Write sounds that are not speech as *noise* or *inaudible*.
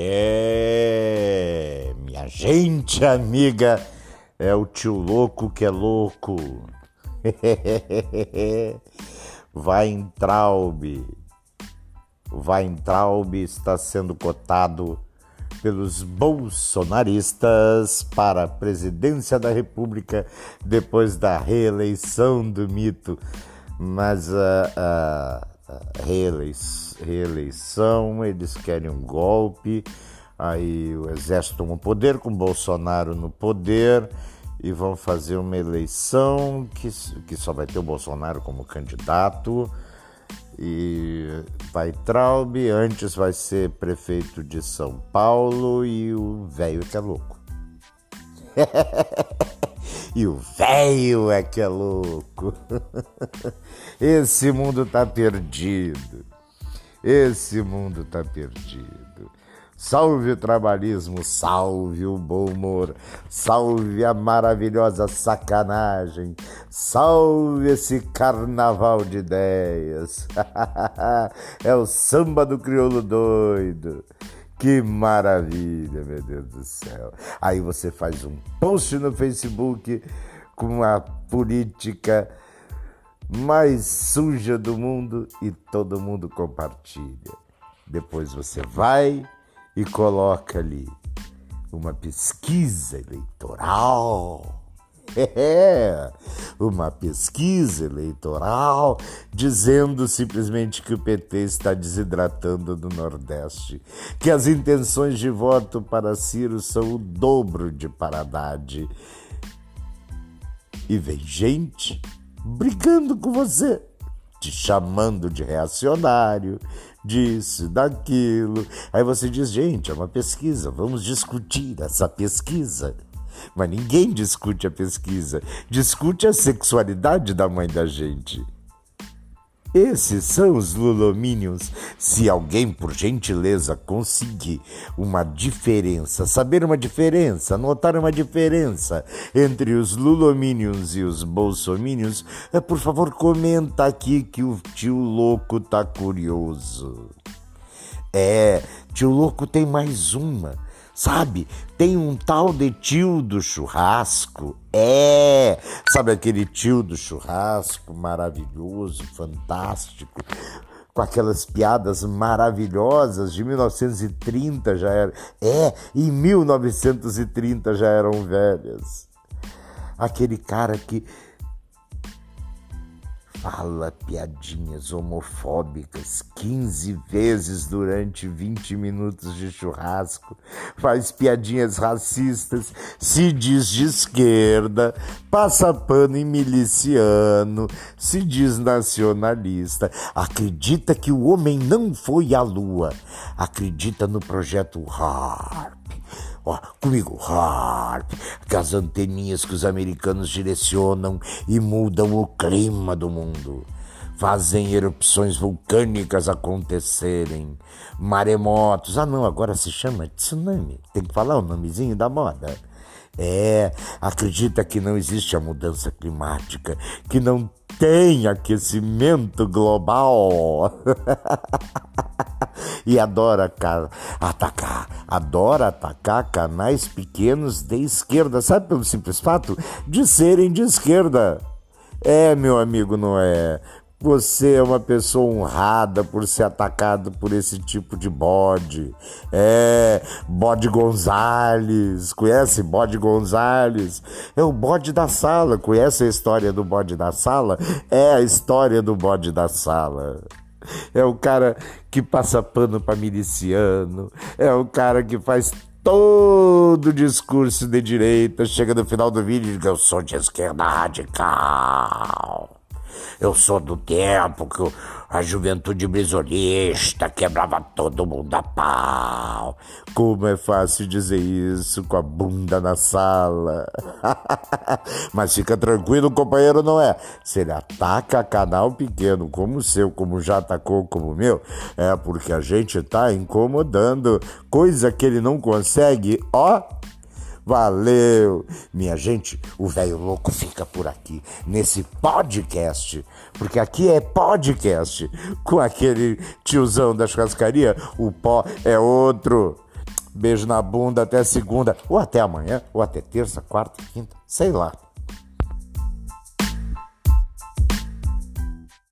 É, minha gente amiga, é o tio louco que é louco. *laughs* Weintraub. Weintraub está sendo cotado pelos bolsonaristas para a presidência da República depois da reeleição do mito. Mas a, a, a reeleição, eles querem um golpe, aí o exército toma o poder com Bolsonaro no poder e vão fazer uma eleição que, que só vai ter o Bolsonaro como candidato e vai Traub, antes vai ser prefeito de São Paulo e o velho que é louco. *laughs* e o velho é que é louco. *laughs* Esse mundo tá perdido. Esse mundo tá perdido. Salve o trabalhismo, salve o bom humor, salve a maravilhosa sacanagem, salve esse carnaval de ideias. *laughs* é o samba do crioulo doido. Que maravilha, meu Deus do céu. Aí você faz um post no Facebook com a política mais suja do mundo e todo mundo compartilha. Depois você vai e coloca ali uma pesquisa eleitoral. *laughs* É, uma pesquisa eleitoral dizendo simplesmente que o PT está desidratando no Nordeste, que as intenções de voto para Ciro são o dobro de para Haddad. E vem gente brigando com você, te chamando de reacionário, disso, daquilo. Aí você diz, gente, é uma pesquisa, vamos discutir essa pesquisa. Mas ninguém discute a pesquisa, discute a sexualidade da mãe da gente. Esses são os Lulominions. Se alguém, por gentileza, conseguir uma diferença, saber uma diferença, notar uma diferença entre os Lulominions e os Bolsominions, é, por favor, comenta aqui que o tio louco tá curioso. É, tio louco tem mais uma. Sabe, tem um tal de tio do churrasco. É, sabe aquele tio do churrasco maravilhoso, fantástico, com aquelas piadas maravilhosas de 1930 já era. É, em 1930 já eram velhas. Aquele cara que fala piadinhas homofóbicas 15 vezes durante 20 minutos de churrasco, faz piadinhas racistas, se diz de esquerda, passa pano em miliciano, se diz nacionalista, acredita que o homem não foi à lua, acredita no projeto HARP Ó, comigo, harp, que as anteninhas que os americanos direcionam e mudam o clima do mundo. Fazem erupções vulcânicas acontecerem, maremotos. Ah, não, agora se chama tsunami. Tem que falar o nomezinho da moda. É, acredita que não existe a mudança climática, que não tem aquecimento global. *laughs* e adora atacar, adora atacar canais pequenos de esquerda, sabe pelo simples fato de serem de esquerda. É, meu amigo, não é? Você é uma pessoa honrada por ser atacado por esse tipo de bode. É, bode Gonzales. Conhece bode Gonzales? É o bode da sala. Conhece a história do bode da sala? É a história do bode da sala. É o cara que passa pano para miliciano. É o cara que faz todo o discurso de direita. Chega no final do vídeo e diz: Eu sou de esquerda radical. Eu sou do tempo que a juventude brisolista quebrava todo mundo a pau. Como é fácil dizer isso com a bunda na sala. *laughs* Mas fica tranquilo, companheiro, não é? Se ele ataca canal pequeno como o seu, como já atacou como o meu, é porque a gente tá incomodando. Coisa que ele não consegue, ó Valeu! Minha gente, o velho louco fica por aqui, nesse podcast, porque aqui é podcast. Com aquele tiozão da churrascaria, o pó é outro. Beijo na bunda até segunda, ou até amanhã, ou até terça, quarta, quinta, sei lá.